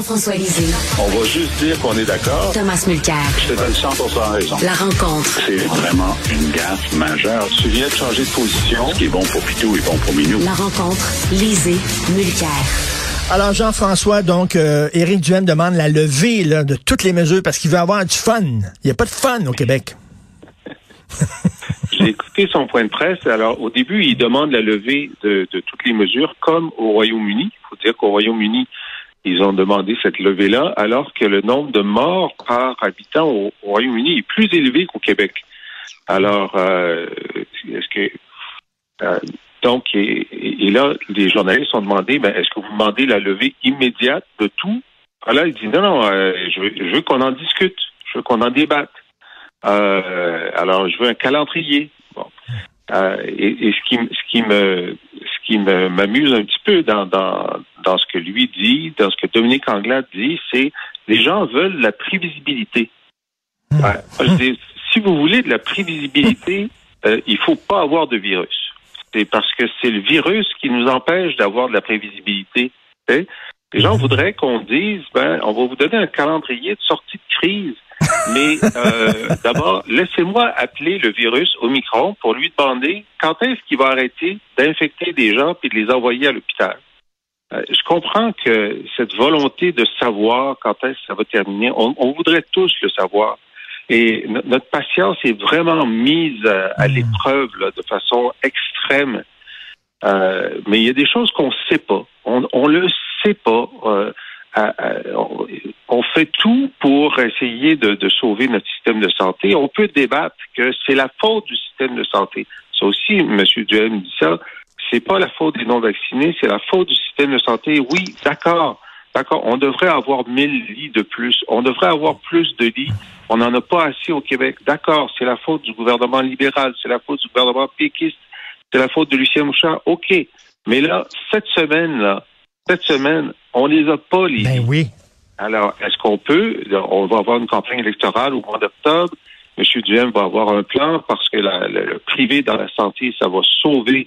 Jean-François Lisée. On va juste dire qu'on est d'accord. Thomas Mulcair. Je te donne 100% raison. La rencontre. C'est vraiment une gaffe majeure. Tu viens de changer de position. Ce qui est bon pour Pitou est bon pour Minou. La rencontre. Lisée. Mulcair. Alors Jean-François, donc euh, Éric Duhem demande la levée là, de toutes les mesures parce qu'il veut avoir du fun. Il n'y a pas de fun au Québec. J'ai écouté son point de presse. Alors, au début, il demande la levée de, de toutes les mesures, comme au Royaume-Uni. Il faut dire qu'au Royaume-Uni, ils ont demandé cette levée-là, alors que le nombre de morts par habitant au, au Royaume-Uni est plus élevé qu'au Québec. Alors, euh, est-ce que euh, donc et, et, là, les journalistes ont demandé, ben, est-ce que vous demandez la levée immédiate de tout? Alors, il dit non, non, euh, je veux, je veux qu'on en discute, je veux qu'on en débatte. Euh, alors, je veux un calendrier. Bon. Euh, et, et, ce qui, ce qui me, ce qui m'amuse un petit peu dans, dans, dans ce que lui dit, dans ce que Dominique Anglade dit, c'est les gens veulent la prévisibilité. Ouais. Je dis, si vous voulez de la prévisibilité, euh, il faut pas avoir de virus. C'est parce que c'est le virus qui nous empêche d'avoir de la prévisibilité. Les gens voudraient qu'on dise, ben, on va vous donner un calendrier de sortie de crise. Mais euh, d'abord, laissez-moi appeler le virus au micron pour lui demander quand est-ce qu'il va arrêter d'infecter des gens puis de les envoyer à l'hôpital. Euh, je comprends que cette volonté de savoir quand est-ce que ça va terminer, on, on voudrait tous le savoir. Et notre patience est vraiment mise à, à l'épreuve de façon extrême. Euh, mais il y a des choses qu'on ne sait pas. On, on le sait pas. Euh, à, à, on, on, fait tout pour essayer de, de, sauver notre système de santé. On peut débattre que c'est la faute du système de santé. Ça aussi, M. Duhem dit ça. C'est pas la faute des non-vaccinés, c'est la faute du système de santé. Oui, d'accord. D'accord, on devrait avoir 1000 lits de plus. On devrait avoir plus de lits. On n'en a pas assez au Québec. D'accord, c'est la faute du gouvernement libéral, c'est la faute du gouvernement péquiste, c'est la faute de Lucien Mouchard. OK. Mais là, cette semaine, là, cette semaine, on les a pas, les ben oui. Alors, est-ce qu'on peut, on va avoir une campagne électorale au mois d'octobre, M. Duhem va avoir un plan parce que la, le, le privé dans la santé, ça va sauver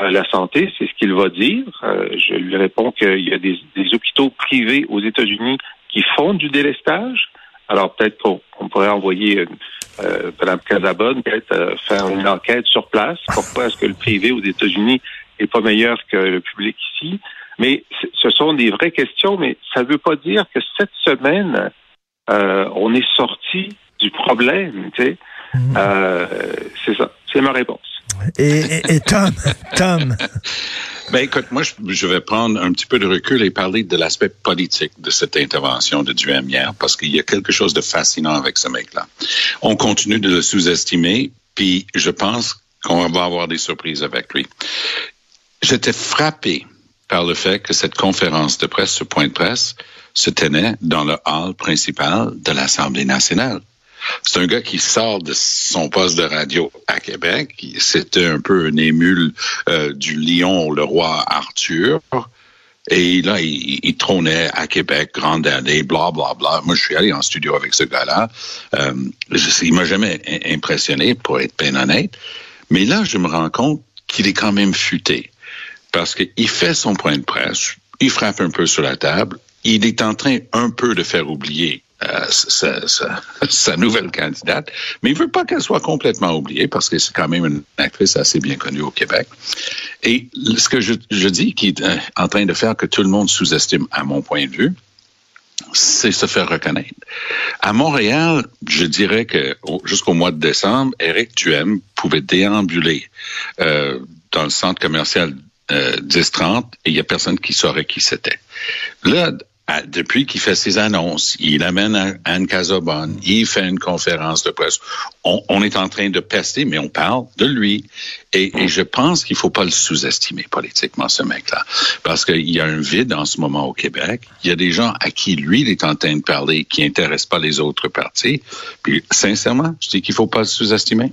euh, la santé, c'est ce qu'il va dire. Euh, je lui réponds qu'il y a des, des, hôpitaux privés aux États-Unis qui font du délestage. Alors peut-être qu'on on pourrait envoyer euh, Mme Casabonne, peut-être euh, faire une enquête sur place. Pourquoi est-ce que le privé aux États-Unis est pas meilleur que le public ici? Mais ce sont des vraies questions, mais ça ne veut pas dire que cette semaine, euh, on est sorti du problème. Tu sais. Mmh. Euh, c'est ça. C'est ma réponse. Et, Tom, Tom. Ben écoute, moi je, vais prendre un petit peu de recul et parler de l'aspect politique de cette intervention de Duhem parce qu'il y a quelque chose de fascinant avec ce mec-là. On continue de le sous-estimer, puis je pense qu'on va avoir des surprises avec lui. J'étais frappé par le fait que cette conférence de presse, ce point de presse, se tenait dans le hall principal de l'Assemblée nationale. C'est un gars qui sort de son poste de radio à Québec. C'était un peu un émule euh, du lion, le roi Arthur. Et là, il, trônait à Québec, grande année, bla, bla, bla. Moi, je suis allé en studio avec ce gars-là. Euh, je, il m'a jamais impressionné, pour être bien honnête. Mais là, je me rends compte qu'il est quand même futé. Parce qu'il fait son point de presse, il frappe un peu sur la table, il est en train un peu de faire oublier euh, sa, sa, sa, nouvelle candidate, mais il veut pas qu'elle soit complètement oubliée parce que c'est quand même une actrice assez bien connue au Québec. Et ce que je, je dis qui est en train de faire que tout le monde sous-estime, à mon point de vue, c'est se faire reconnaître. À Montréal, je dirais que jusqu'au mois de décembre, Eric Duhem pouvait déambuler euh, dans le centre commercial euh, 10-30 et il y a personne qui saurait qui c'était. Là, Depuis qu'il fait ses annonces, il amène Anne Casobonne, il fait une conférence de presse. On, est en train de pester, mais on parle de lui. Et, et je pense qu'il faut pas le sous-estimer politiquement, ce mec-là. Parce qu'il y a un vide en ce moment au Québec. Il y a des gens à qui lui, il est en train de parler qui intéressent pas les autres partis. Puis, sincèrement, je dis qu'il faut pas le sous-estimer.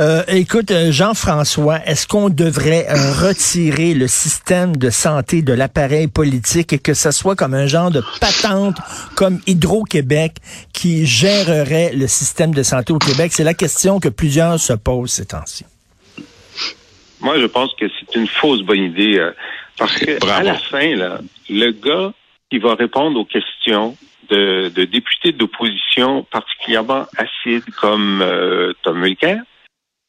Euh, écoute, euh, Jean-François, est-ce qu'on devrait euh, retirer le système de santé de l'appareil politique et que ce soit comme un genre de patente comme Hydro-Québec qui gérerait le système de santé au Québec? C'est la question que plusieurs se posent ces temps-ci. Moi, je pense que c'est une fausse bonne idée. parce que à la fin, là, le gars qui va répondre aux questions de, de députés d'opposition particulièrement acides comme Tom Mulcair,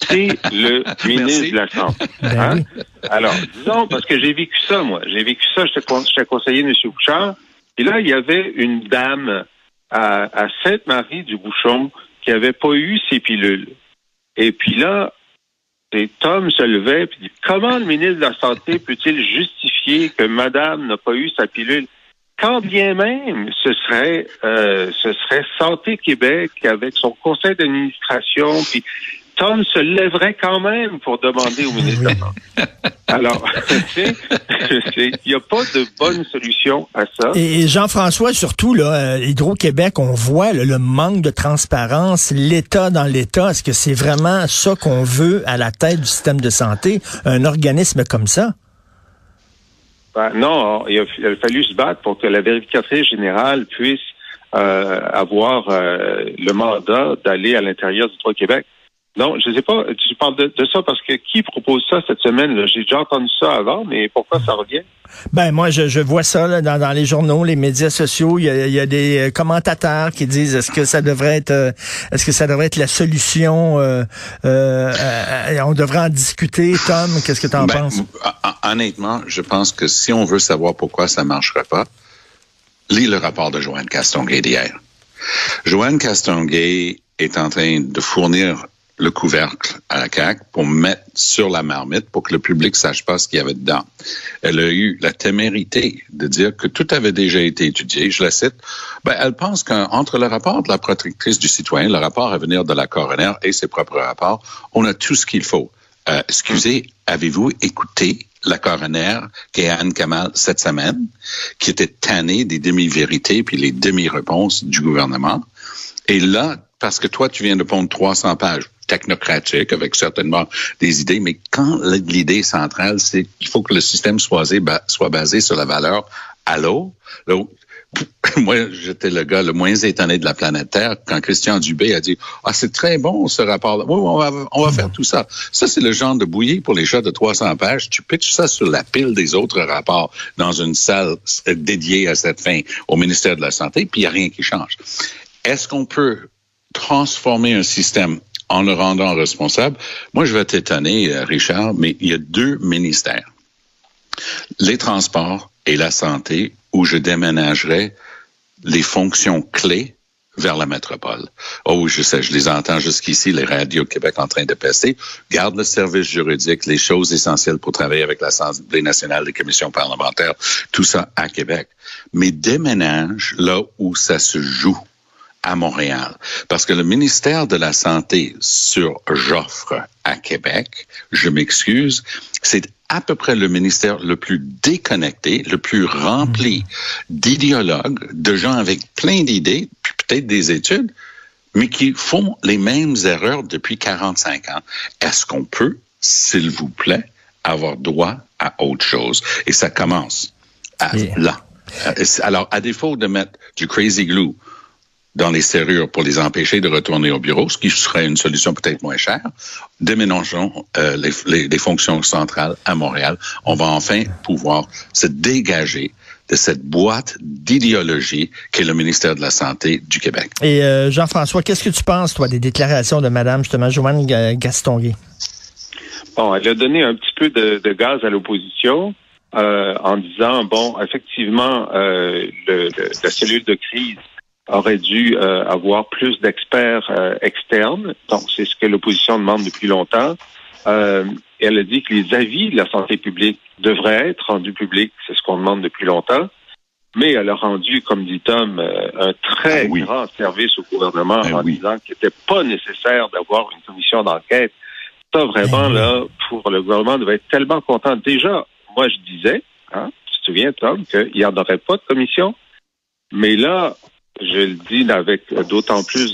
c'est le ministre de la Santé. Ben Hein? Alors, disons, parce que j'ai vécu ça, moi. J'ai vécu ça, j'étais conseiller M. Bouchard. Et là, il y avait une dame à, à Sainte-Marie-du-Bouchon qui avait pas eu ses pilules. Et puis là, et Tom se levait et dit Comment le ministre de la Santé peut-il justifier que madame n'a pas eu sa pilule? Quand bien même ce serait euh, ce serait Santé Québec avec son conseil d'administration, puis Tom se lèverait quand même pour demander au ministre Santé. Alors, il n'y a pas de bonne solution à ça. Et Jean-François, surtout, là, Hydro-Québec, on voit là, le manque de transparence, l'État dans l'État. Est-ce que c'est vraiment ça qu'on veut à la tête du système de santé, un organisme comme ça? Ben, non, il a, il a, fallu se battre pour que la vérificatrice générale puisse euh, avoir euh, le mandat d'aller à l'intérieur du Québec. Non, je ne sais pas, tu parles de, de, ça parce que qui propose ça cette semaine? J'ai déjà entendu ça avant, mais pourquoi ça revient? Ben moi, je, je vois ça là, dans, dans, les journaux, les médias sociaux. Il y a, il y a des commentateurs qui disent est-ce que ça devrait être euh, est-ce que ça devrait être la solution? Euh, euh, on devrait en discuter. Tom, qu'est-ce que tu en ben, penses? Honnêtement, je pense que si on veut savoir pourquoi ça ne marcherait pas, lis le rapport de Joanne Castonguay d'hier. Joanne Castonguay est en train de fournir le couvercle à la CAQ pour mettre sur la marmite pour que le public sache pas ce qu'il y avait dedans. Elle a eu la témérité de dire que tout avait déjà été étudié. Je la cite. Ben, elle pense qu'entre le rapport de la protectrice du citoyen, le rapport à venir de la coroner et ses propres rapports, on a tout ce qu'il faut. Euh, excusez, avez-vous écouté la coroner, qui est Anne Kamal, cette semaine, qui était tannée des demi-vérités puis les demi-réponses du gouvernement? Et là, parce que toi, tu viens de pondre 300 pages technocratique avec certainement des idées, mais quand l'idée centrale, c'est qu'il faut que le système soit basé, soit basé sur la valeur à l'eau. Moi, j'étais le gars le moins étonné de la planète Terre quand Christian Dubé a dit Ah, c'est très bon ce rapport-là. Oui, on va, on va faire tout ça. Ça, c'est le genre de bouillie pour les chats de 300 pages. Tu pitches ça sur la pile des autres rapports dans une salle dédiée à cette fin au ministère de la Santé, puis il n'y a rien qui change. Est-ce qu'on peut transformer un système en le rendant responsable. Moi, je vais t'étonner, Richard, mais il y a deux ministères. Les transports et la santé, où je déménagerai les fonctions clés vers la métropole. Oh, je sais, je les entends jusqu'ici, les radios Québec en train de passer. Garde le service juridique, les choses essentielles pour travailler avec l'Assemblée nationale, les commissions parlementaires, tout ça à Québec. Mais déménage là où ça se joue à Montréal. Parce que le ministère de la Santé sur Joffre à Québec, je m'excuse, c'est à peu près le ministère le plus déconnecté, le plus rempli d'idéologues, de gens avec plein d'idées, puis peut-être des études, mais qui font les mêmes erreurs depuis 45 ans. Est-ce qu'on peut, s'il vous plaît, avoir droit à autre chose? Et ça commence à, là. Alors, à défaut de mettre du crazy glue, dans les serrures pour les empêcher de retourner au bureau, ce qui serait une solution peut-être moins chère. Déménageons euh, les, les, les, fonctions centrales à Montréal. On va enfin pouvoir se dégager de cette boîte d'idéologie qu'est le ministère de la Santé du Québec. Et euh, Jean-François, qu'est-ce que tu penses, toi, des déclarations de Madame, justement, Joanne Gastonguay? Bon, elle a donné un petit peu de, de gaz à l'opposition. Euh, en disant, bon, effectivement, euh, le, le, la cellule de crise aurait dû euh, avoir plus d'experts euh, externes. Donc, c'est ce que l'opposition demande depuis longtemps. Euh, elle a dit que les avis de la santé publique devraient être rendus publics. C'est ce qu'on demande depuis longtemps. mais elle a rendu, comme dit Tom, euh, un très Ah oui. grand service au gouvernement Ah en oui. disant qu'il n'était pas nécessaire d'avoir une commission d'enquête. Ça, vraiment, oui. là, pour le gouvernement, devait être tellement content. Déjà, moi, je disais, hein, tu te souviens, Tom, qu'il n'y en aurait pas de commission. Mais là, je le dis avec d'autant plus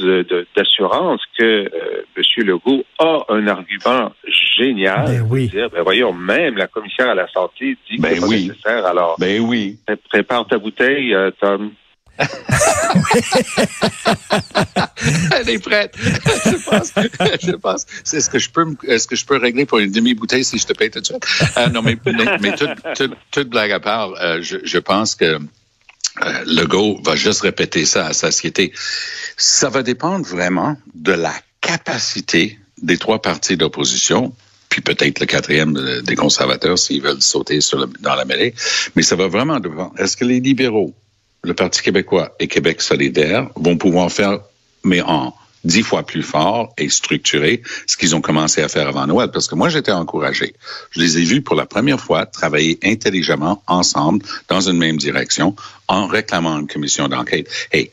d'assurance que euh, M. Legault a un argument génial. Ben oui. de dire, ben voyons, même la commissaire à la santé dit que Ben c'est oui. nécessaire. Alors, Ben oui. pré- prépare ta bouteille, euh, Tom. Elle est prête. je pense. Je pense. C'est ce que je peux. me- Est-ce que je peux régler pour une demi bouteille si je te paye tout de suite Euh, Non, mais mais, mais toute, toute, toute blague à part, euh, je, je pense que euh, Legault va juste répéter ça à sa société. Ça va dépendre vraiment de la capacité des trois partis d'opposition, puis peut-être le quatrième euh, des conservateurs s'ils veulent sauter le- dans la mêlée. Mais ça va vraiment dépendre. Est-ce que les libéraux, le Parti québécois et Québec solidaire vont pouvoir faire, mais en dix fois plus fort et structuré, ce qu'ils ont commencé à faire avant Noël. Parce que moi, j'étais encouragé. Je les ai vus pour la première fois travailler intelligemment ensemble dans une même direction en réclamant une commission d'enquête. Hey,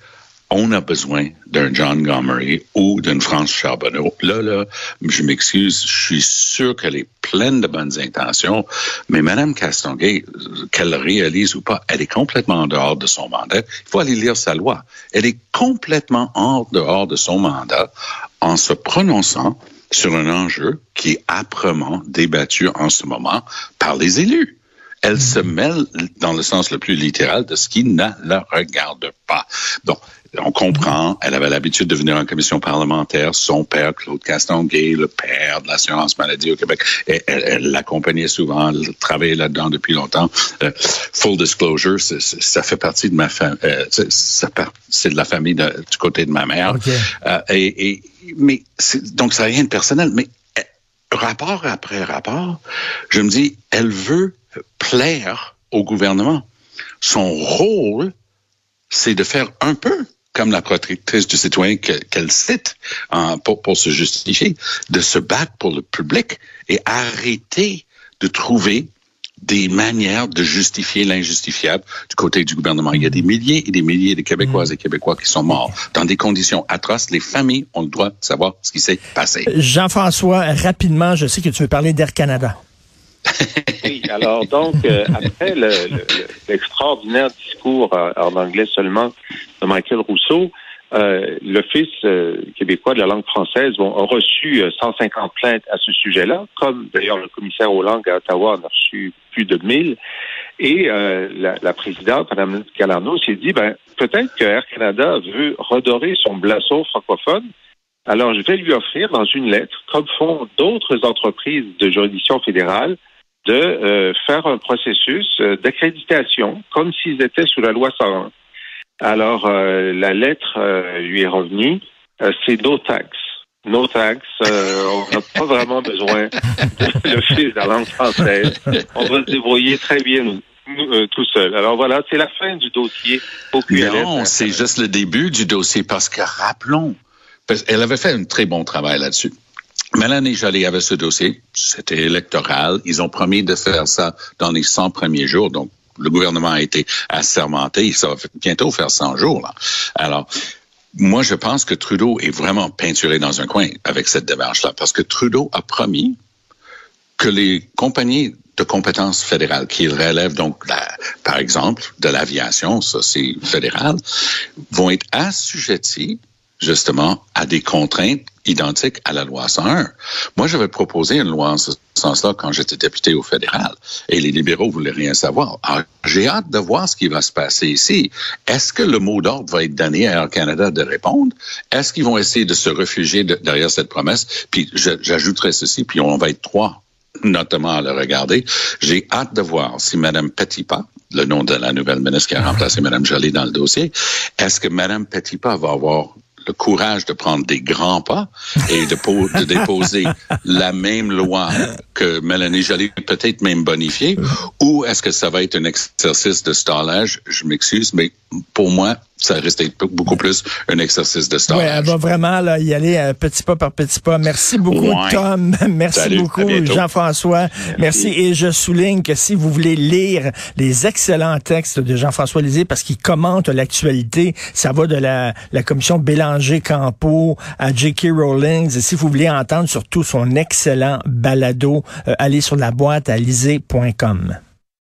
on a besoin d'un John Gomery ou d'une France Charbonneau. Là, là, je m'excuse, je suis sûr qu'elle est pleine de bonnes intentions, mais Madame Castonguay, qu'elle le réalise ou pas, elle est complètement en dehors de son mandat. Il faut aller lire sa loi. Elle est complètement en dehors de son mandat en se prononçant sur un enjeu qui est âprement débattu en ce moment par les élus. Elle se mêle dans le sens le plus littéral de ce qui ne la regarde pas. Donc, on comprend, elle avait l'habitude de venir en commission parlementaire, son père, Claude Castonguay, le père de l'assurance maladie au Québec, elle l'accompagnait souvent, elle travaillait là-dedans depuis longtemps. Euh, full disclosure, ça fait partie de ma famille, c'est de la famille de- du côté de ma mère. Euh, et, et- mais donc ça n'a rien de personnel, mais euh, rapport après rapport, je me dis, elle veut plaire au gouvernement. Son rôle, c'est de faire un peu comme la protectrice du citoyen que- qu'elle cite pour, pour se justifier, de se battre pour le public et arrêter de trouver des manières de justifier l'injustifiable du côté du gouvernement. Il y a des milliers et des milliers de Québécoises et Québécois qui sont morts dans des conditions atroces. Les familles ont le droit de savoir ce qui s'est passé. Jean-François, rapidement, je sais que tu veux parler d'Air Canada. Oui, alors donc, euh, après le- le- l'extraordinaire discours euh, en anglais seulement de Michael Rousseau, euh, l'Office québécois de la langue française a reçu euh, 150 plaintes à ce sujet-là, comme d'ailleurs le commissaire aux langues à Ottawa en a reçu plus de 1000. Et la, présidente, Mme Galarno, s'est dit, ben, peut-être que Air Canada veut redorer son blason francophone. Alors, je vais lui offrir dans une lettre, comme font d'autres entreprises de juridiction fédérale, de euh, faire un processus euh, d'accréditation comme s'ils étaient sous la loi 101. Alors, euh, la lettre lui est revenue, c'est no tax. No tax, on n'a pas vraiment besoin de l'Office de la langue française. On va se débrouiller très bien nous, nous, euh, tout seul. Alors voilà, c'est la fin du dossier au QLF. Non, c'est juste le début du dossier parce que rappelons, parce elle avait fait un très bon travail là-dessus. Mélanie Joly avait ce dossier, c'était électoral. Ils ont promis de faire ça dans les 100 premiers jours. Donc, le gouvernement a été assermenté. Ça va bientôt faire 100 jours. Alors, moi, je pense que Trudeau est vraiment peinturé dans un coin avec cette démarche-là parce que Trudeau a promis que les compagnies de compétences fédérales qui relèvent donc, par exemple, de l'aviation, ça c'est fédéral, vont être assujetties justement à des contraintes identiques à la loi 101. Moi, j'avais proposé une loi en ce sens-là quand j'étais député au fédéral et les libéraux voulaient rien savoir. Alors, j'ai hâte de voir ce qui va se passer ici. Est-ce que le mot d'ordre va être donné à Air Canada de répondre? Est-ce qu'ils vont essayer de se réfugier de, derrière cette promesse? Puis j'ajouterai ceci, puis on va être trois notamment à le regarder. J'ai hâte de voir si Mme Petitpas, le nom de la nouvelle ministre qui a remplacé Mme Joly dans le dossier, est-ce que Mme Petitpas va avoir le courage de prendre des grands pas et de, de déposer la même loi que Mélanie Joly, peut-être même bonifiée, ou est-ce que ça va être un exercice de stallage? Je m'excuse, mais pour moi, ça restait beaucoup plus un exercice de stage. Oui, elle va vraiment là, y aller euh, petit pas par petit pas. Merci beaucoup, Ouais. Tom. Merci Salut, beaucoup. Jean-François. Merci. Et je souligne que si vous voulez lire les excellents textes de Jean-François Lisée, parce qu'il commente l'actualité, ça va de la, la commission Bélanger-Campo à J.K. Rowling. Et si vous voulez entendre surtout son excellent balado, euh, allez sur la boîte à lisée.com.